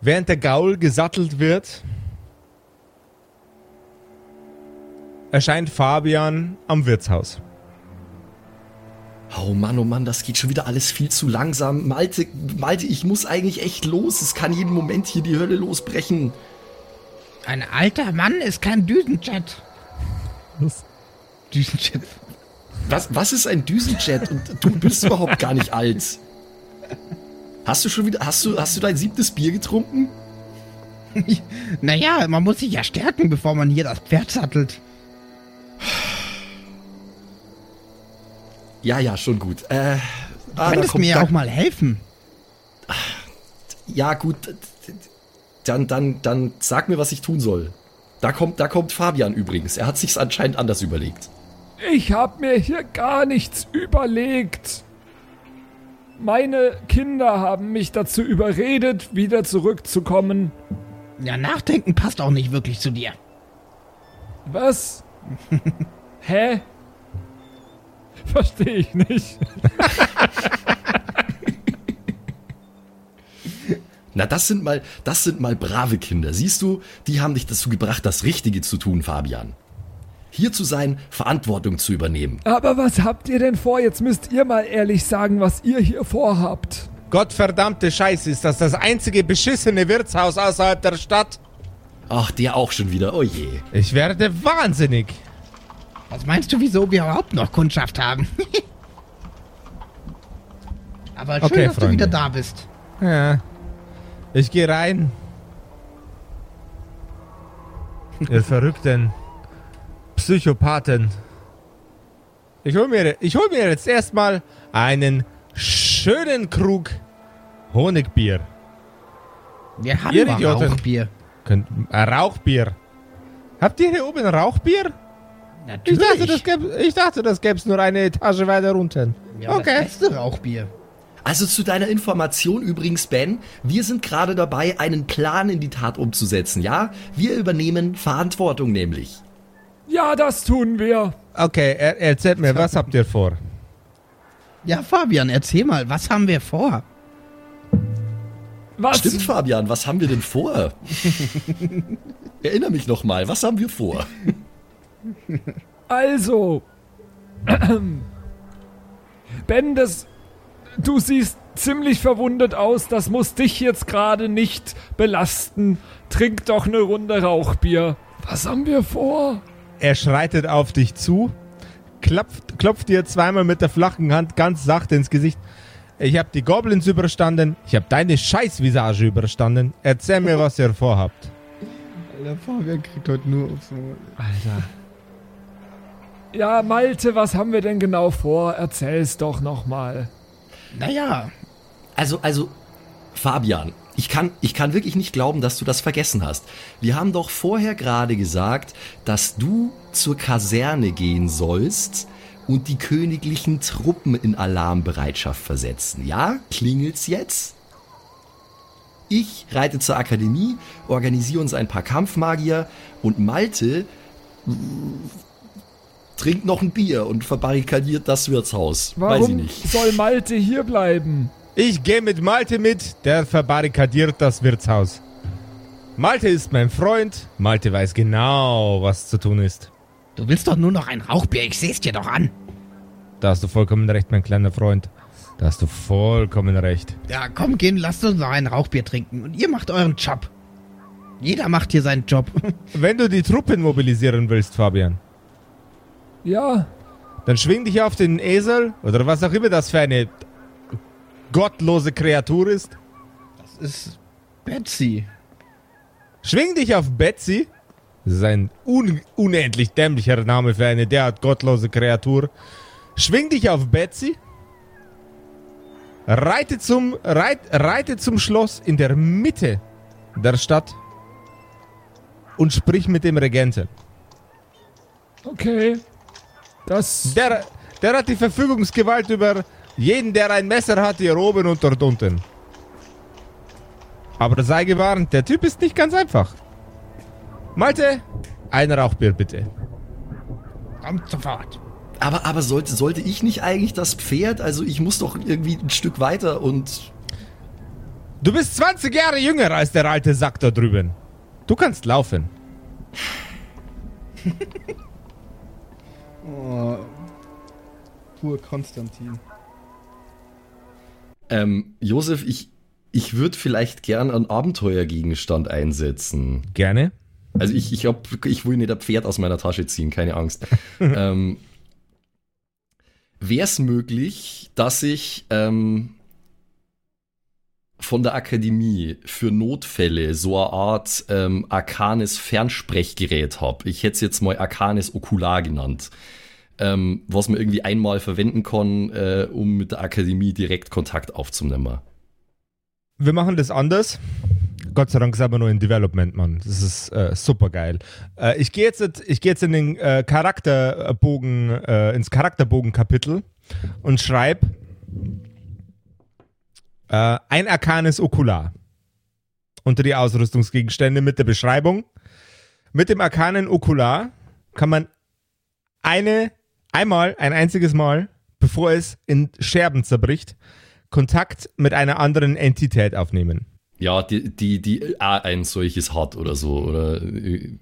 Während der Gaul gesattelt wird, erscheint Fabian am Wirtshaus. Oh Mann, oh Mann, das geht schon wieder alles viel zu langsam. Malte, Malte, ich muss eigentlich echt los. Es kann jeden Moment hier die Hölle losbrechen. Ein alter Mann ist kein Düsenjet. Düsenjet. Was, was ist ein Düsenjet? Und du bist überhaupt gar nicht alt. Hast du schon wieder, hast du, hast du dein siebtes Bier getrunken? Naja, man muss sich ja stärken, bevor man hier das Pferd sattelt. Ja, ja, schon gut. Äh, Du ah, könntest mir ja auch mal helfen. Ja, gut. Dann, dann, dann sag mir, was ich tun soll. Da kommt, da kommt Fabian übrigens. Er hat sich's anscheinend anders überlegt. Ich hab mir hier gar nichts überlegt. Meine Kinder haben mich dazu überredet, wieder zurückzukommen. Ja, nachdenken passt auch nicht wirklich zu dir. Was? Hä? Verstehe ich nicht. Na, das sind mal, das sind mal brave Kinder. Siehst du, die haben dich dazu gebracht, das Richtige zu tun, Fabian. Hier zu sein, Verantwortung zu übernehmen. Aber was habt ihr denn vor? Jetzt müsst ihr mal ehrlich sagen, was ihr hier vorhabt. Gottverdammte Scheiße, ist das das einzige beschissene Wirtshaus außerhalb der Stadt? Ach, der auch schon wieder. Oh je. Ich werde wahnsinnig. Was meinst du, wieso wir überhaupt noch Kundschaft haben? Aber schön, Okay, dass du Freunde. wieder da bist. Ja. Ich gehe rein. Ihr verrückten Psychopathen. Ich hol mir, ich hol mir jetzt erstmal einen schönen Krug Honigbier. Wir haben Ihr Idioten. Rauchbier. Könnt, äh, Rauchbier. Habt ihr hier oben Rauchbier? Ich Natürlich. dachte, das gäb, ich dachte, das gäbe es nur eine Etage weiter unten. ja, okay. Das beste Rauchbier. Also zu deiner Information übrigens, Ben, wir sind gerade dabei, einen Plan in die Tat umzusetzen, ja? Wir übernehmen Verantwortung nämlich. Ja, das tun wir. Okay, er, erzählt mir, was habt ihr vor? Ja, Fabian, erzähl mal, was haben wir vor? Was? Stimmt, Fabian, was haben wir denn vor? Erinner mich noch mal, was haben wir vor? Also. Ben, das. Du siehst ziemlich verwundet aus. Das muss dich jetzt gerade nicht belasten. Trink doch eine Runde Rauchbier. Was haben wir vor? Er schreitet auf dich zu, klopft, klopft dir zweimal mit der flachen Hand ganz sachte ins Gesicht. Ich habe die Goblins überstanden, ich habe deine Scheißvisage überstanden. Erzähl mir, was ihr vorhabt. Alter, Fabian kriegt heute nur aufs Maul. Alter. Ja, Malte, was haben wir denn genau vor? Erzähl's doch nochmal. Naja, Also, also, Fabian, ich kann, ich kann wirklich nicht glauben, dass du das vergessen hast. Wir haben doch vorher gerade gesagt, dass du zur Kaserne gehen sollst und die königlichen Truppen in Alarmbereitschaft versetzen. Ja? Klingelt's jetzt? Ich reite zur Akademie, organisiere uns ein paar Kampfmagier und Malte trinkt noch ein Bier und verbarrikadiert das Wirtshaus. Weiß ich Warum nicht. soll Malte hier bleiben? Ich gehe mit Malte mit, der verbarrikadiert das Wirtshaus. Malte ist mein Freund, Malte weiß genau, was zu tun ist. du willst doch nur noch ein Rauchbier, ich seh's dir doch an. Da hast du vollkommen recht, mein kleiner Freund. Da hast du vollkommen recht. Ja, komm, gehen, lasst uns noch ein Rauchbier trinken und ihr macht euren Job. Jeder macht hier seinen Job. Wenn du die Truppen mobilisieren willst, Fabian, Ja, dann schwing dich auf den Esel oder was auch immer das für eine gottlose Kreatur ist. Das ist Betsy. Schwing dich auf Betsy. Das ist ein un unendlich dämlicher Name für eine derart gottlose Kreatur. Schwing dich auf Betsy. Reite zum, reit, reite zum Schloss in der Mitte der Stadt und sprich mit dem Regenten. okay. Das. Der, der hat die Verfügungsgewalt über jeden, der ein Messer hat, hier oben und dort unten. Aber sei gewarnt, der Typ ist nicht ganz einfach. Malte, ein Rauchbier bitte. Kommt sofort. Aber, aber sollte, sollte ich nicht eigentlich das Pferd? Also ich muss doch irgendwie ein Stück weiter und. Du bist 20 Jahre jünger als der alte Sack da drüben. Du kannst laufen. Oh. Pur Konstantin. Ähm, Josef, ich, ich würde vielleicht gern einen Abenteuergegenstand einsetzen. Gerne. Also ich, ich, hab, ich will nicht ein Pferd aus meiner Tasche ziehen, keine Angst. ähm, Wäre es möglich, dass ich ähm, von der Akademie für Notfälle so eine Art ähm, arkanes Fernsprechgerät habe. Ich hätte es jetzt mal arkanes Okular genannt. Ähm, was man irgendwie einmal verwenden kann, äh, um mit der Akademie direkt Kontakt aufzunehmen. Wir machen das anders. Gott sei Dank sind wir nur in Development, Mann. Das ist äh, super geil. Äh, ich gehe jetzt, geh jetzt in den äh, Charakterbogen, äh, ins Charakterbogen-Kapitel und schreibe äh, ein arkanes Okular unter die Ausrüstungsgegenstände mit der Beschreibung. Mit dem arkanen Okular kann man eine, einmal, ein einziges Mal, bevor es in Scherben zerbricht, Kontakt mit einer anderen Entität aufnehmen. Ja, die, die, die ein solches hat oder so. Oder, äh,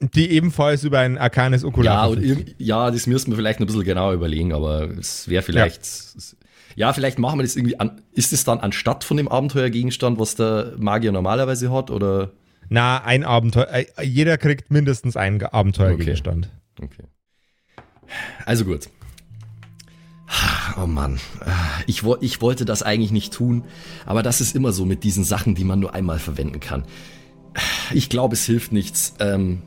Die ebenfalls über ein arkanes Okular ja, ja, das müssten wir vielleicht ein bisschen genauer überlegen, aber es wäre vielleicht. Ja. Vielleicht machen wir das irgendwie an. Ist es dann anstatt von dem Abenteuergegenstand, was der Magier normalerweise hat? Oder? Na, ein Abenteuer. Äh, jeder kriegt mindestens einen Ge- Abenteuergegenstand. Okay. Also gut. Oh Mann, ich, wo- ich wollte das eigentlich nicht tun, aber das ist immer so mit diesen Sachen, die man nur einmal verwenden kann. Ich glaube, es hilft nichts. Ähm,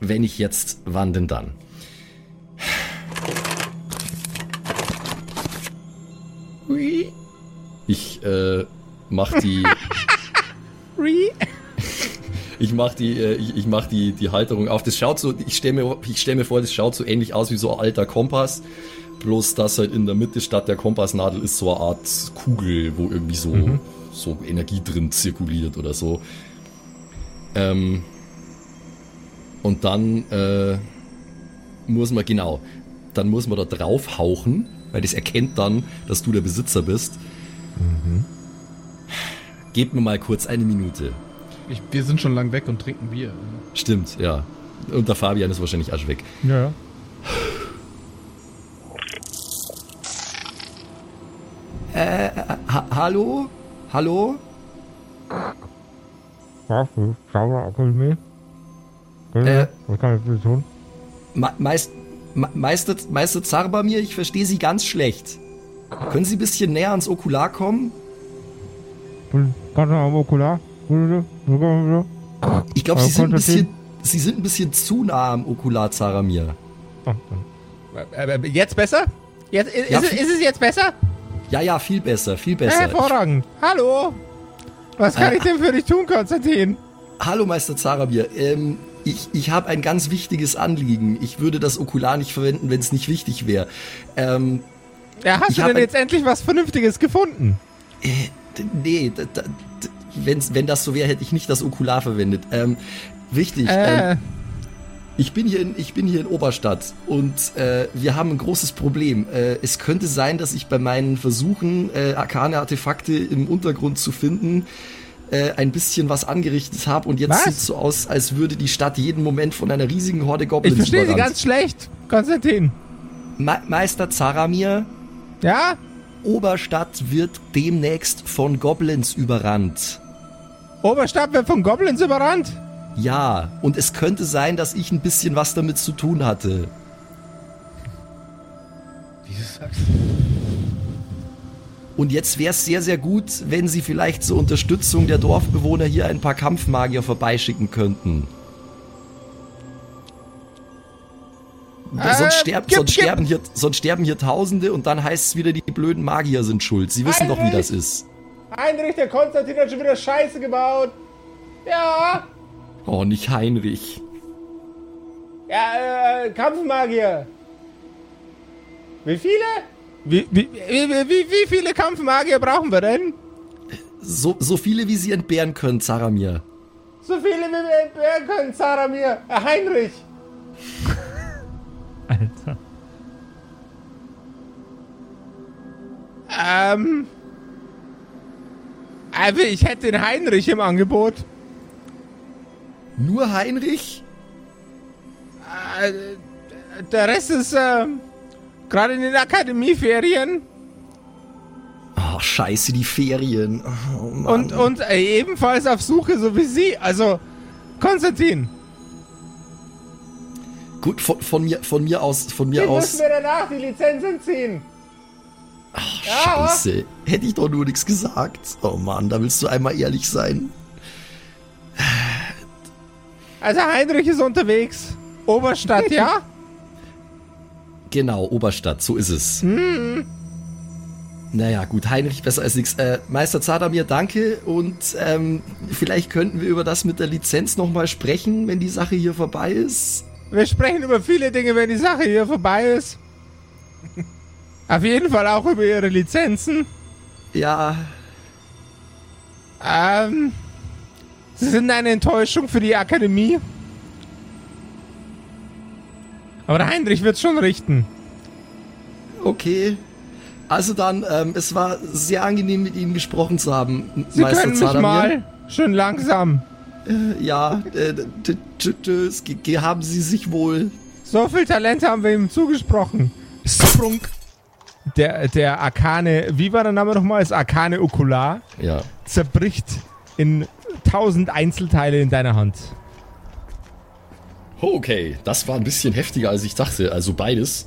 wenn ich jetzt, wann denn dann? Äh, mach die. Ich mach die, äh, ich, ich mach die, die Halterung auf. Das schaut so, ich stelle mir, ich stell mir vor, das schaut so ähnlich aus wie so ein alter Kompass. Bloß, dass halt in der Mitte statt der Kompassnadel ist so eine Art Kugel, wo irgendwie so, so Energie drin zirkuliert oder so. Ähm, und dann äh, muss man, genau, dann muss man da drauf hauchen, weil das erkennt dann, dass du der Besitzer bist. Gebt mir mal kurz eine Minute. Ich, wir sind schon lang weg und trinken Bier. Stimmt, ja. Und der Fabian ist wahrscheinlich auch schon weg. Ja. Ha Hallo? Hallo? Was? Sauber Akademie? Äh, Was kann ich für Sie tun? Me Meist Me Meister, Meister Zarbamir, ich verstehe Sie ganz schlecht. Können Sie ein bisschen näher ans Okular kommen? Du am Okular? Ich glaube, Äh, Sie sind ein bisschen, Sie sind ein bisschen zu nah am Okular Zaramir. Äh, Jetzt besser? Jetzt, ist, Ja, ist, es- ist es jetzt besser? Ja, ja, viel besser, viel besser. Hervorragend. Hallo. Was kann Äh, ich denn für dich tun, Konstantin? Hallo, Meister Zaramir. Ähm, ich ich habe ein ganz wichtiges Anliegen. Ich würde das Okular nicht verwenden, wenn es nicht wichtig wäre. Ähm, Ja, hast Ich du denn jetzt endlich was Vernünftiges gefunden? Äh, nee, wenn's, wenn das so wäre, hätte ich nicht das Okular verwendet. Ähm, wichtig, Äh, ähm, ich, bin hier in, ich bin hier in Oberstadt und äh, wir haben ein großes Problem. Äh, es könnte sein, dass ich bei meinen Versuchen, äh, arkane Artefakte im Untergrund zu finden, äh, ein bisschen was angerichtet habe und jetzt sieht so aus, als würde die Stadt jeden Moment von einer riesigen Horde ich Goblins verstehe Sie ganz schlecht, Konstantin. Me Meister Zaramir, Ja? Oberstadt wird demnächst von Goblins überrannt. Oberstadt wird von Goblins überrannt? Ja, und es könnte sein, dass ich ein bisschen was damit zu tun hatte. Und jetzt wäre es sehr, sehr gut, wenn Sie vielleicht zur Unterstützung der Dorfbewohner hier ein paar Kampfmagier vorbeischicken könnten. Äh, sonst, sterb, gib- sonst, gib- sterben hier, sonst sterben hier Tausende und dann heißt es wieder, die blöden Magier sind schuld. Sie wissen doch, wie das ist. Heinrich, der Konstantin hat schon wieder Scheiße gebaut. Ja. Oh, nicht Heinrich. Ja, äh, Kampfmagier. Wie viele? Wie, wie, wie, wie, wie viele Kampfmagier brauchen wir denn? So, so viele, wie Sie entbehren können, Zaramir. So viele, wie wir entbehren können, Zaramir. Äh, Heinrich. Alter. Ähm. Also, ich hätte den Heinrich im Angebot. Nur Heinrich? Äh, der Rest ist, ähm, gerade in den Akademieferien. Oh, scheiße, die Ferien. Oh, Mann. Und, und äh, ebenfalls auf Suche, so wie Sie. Also, Konstantin, Gut, von, von, mir, von mir aus, von mir aus. müssen wir danach die Lizenzen ziehen. Ach, Scheiße. Hätte ich doch nur nichts gesagt. Oh Mann, da willst du einmal ehrlich sein. Also Heinrich ist unterwegs. Oberstadt, ja? Genau, Oberstadt, so ist es. Naja, gut, Heinrich, besser als nichts. Äh, Meister Zadamir, danke. Und ähm, vielleicht könnten wir über das mit der Lizenz nochmal sprechen, wenn die Sache hier vorbei ist. Wir sprechen über viele Dinge, wenn die Sache hier vorbei ist. Auf jeden Fall auch über ihre Lizenzen. Ja, Ähm, sie sind eine Enttäuschung für die Akademie. Aber der Heinrich wird schon richten. okay. Also dann, ähm, es war sehr angenehm, mit Ihnen gesprochen zu haben, Sie können mich mal. Schön langsam. Ja, äh, t- t- tschüss, haben Sie sich wohl. So viel Talent haben wir ihm zugesprochen. Sprung. Der, der Arkane, wie war der Name nochmal? Das Arkane Okular Ja. zerbricht in tausend Einzelteile in deiner Hand. Okay, das war ein bisschen heftiger, als ich dachte. Also beides.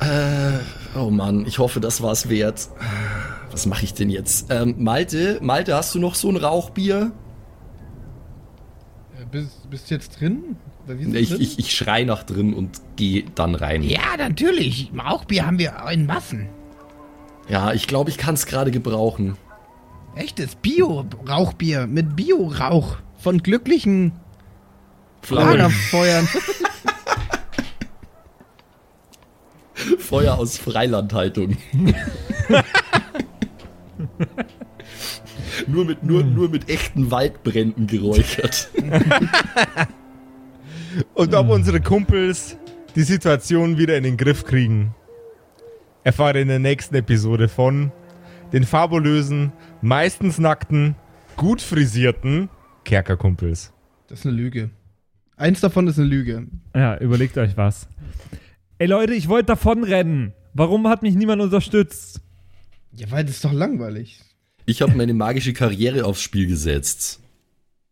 Äh, oh Mann, ich hoffe, das war's wert. Was mache ich denn jetzt? Ähm, Malte, Malte, hast du noch so ein Rauchbier? Bist, bist du jetzt drin? Ich, drin? ich, ich schrei nach drin und gehe dann rein. Ja, natürlich. Rauchbier haben wir in Massen. Ja, ich glaube, ich kann es gerade gebrauchen. Echtes Bio-Rauchbier mit Bio-Rauch von glücklichen Flammen, Lagerfeuern. Feuer aus Freilandhaltung. nur, mit, nur, nur mit echten Waldbränden geräuchert. Und ob unsere Kumpels die Situation wieder in den Griff kriegen, erfahre in der nächsten Episode von den fabulösen, meistens nackten, gut frisierten Kerkerkumpels. Das ist eine Lüge. Eins davon ist eine Lüge. Ja, überlegt euch was. Ey Leute, ich wollte davonrennen. Warum hat mich niemand unterstützt? Ja, weil das ist doch langweilig. Ich habe meine magische Karriere aufs Spiel gesetzt.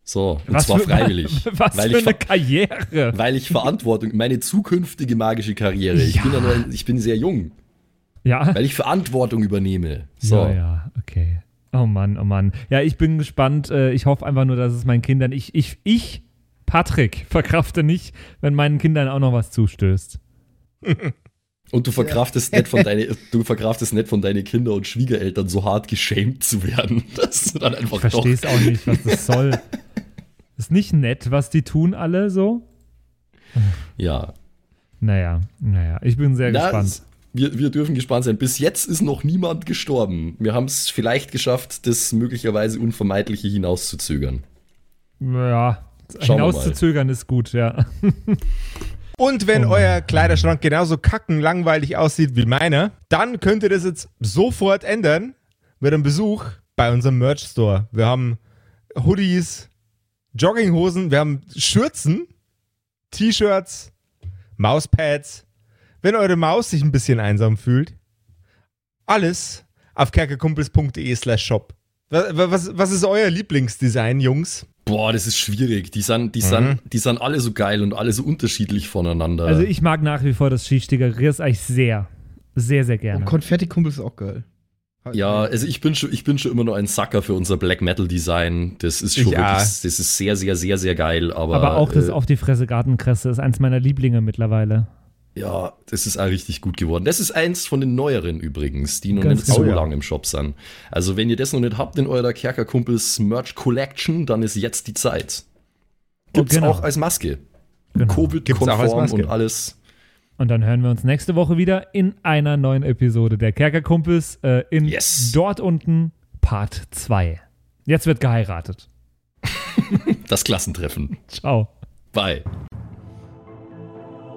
So, und was zwar für, freiwillig. Was weil, für ich eine Karriere. weil ich Verantwortung, meine zukünftige magische Karriere, ich, Ja. bin ja nur ein, ich bin sehr jung, Ja. weil ich Verantwortung übernehme. So, Ja, ja, okay. Oh Mann, oh Mann. Ja, ich bin gespannt. Äh, Ich hoffe einfach nur, dass es meinen Kindern. Ich, ich, ich, Patrick, verkrafte nicht, wenn meinen Kindern auch noch was zustößt. Und du verkraftest nicht von deine, du verkraftest nicht von deinen Kinder und Schwiegereltern so hart geschämt zu werden, dass du dann Ich einfach verstehe es auch nicht, was das soll. Ist nicht nett, was die tun alle so? Ja. Naja, naja, ich bin sehr Na, gespannt. es- Wir, wir dürfen gespannt sein. Bis jetzt ist noch niemand gestorben. Wir haben es vielleicht geschafft, das möglicherweise Unvermeidliche hinauszuzögern. Ja, Schauen hinauszuzögern ist gut, ja. Und wenn Oh. euer Kleiderschrank genauso kacken langweilig aussieht wie meiner, dann könnt ihr das jetzt sofort ändern mit einem Besuch bei unserem Merch Store. Wir haben Hoodies, Jogginghosen, wir haben Schürzen, T-Shirts, Mauspads. Wenn eure Maus sich ein bisschen einsam fühlt, alles auf kerkerkumpels.de slash shop. Was, was, was ist euer Lieblingsdesign, Jungs? Boah, das ist schwierig. Die sind, die, Mhm. sind, die sind alle so geil und alle so unterschiedlich voneinander. Also ich mag nach wie vor das Skistickeriers eigentlich sehr. Sehr, sehr gerne. Und Konfetti-Kumpel ist auch geil. Halt. ja, also ich bin schon, ich bin schon immer noch ein Sucker für unser Black Metal Design. Das ist schon auch. wirklich, das ist sehr, sehr, sehr, sehr geil. Aber, Aber auch das äh, auf die Fresse Gartenkresse ist eins meiner Lieblinge mittlerweile. Ja, das ist auch richtig gut geworden. Das ist eins von den neueren übrigens, die noch Ganz nicht so genau. lange im Shop sind. Also wenn ihr das noch nicht habt in eurer Kerkerkumpels Merch Collection, dann ist jetzt die Zeit. Gibt's genau. auch als Maske. Genau. Covid-konform und alles. Und dann hören wir uns nächste Woche wieder in einer neuen Episode der Kerkerkumpels äh, in Yes. dort unten Part 2. Jetzt wird geheiratet. Das Klassentreffen. Ciao. Bye.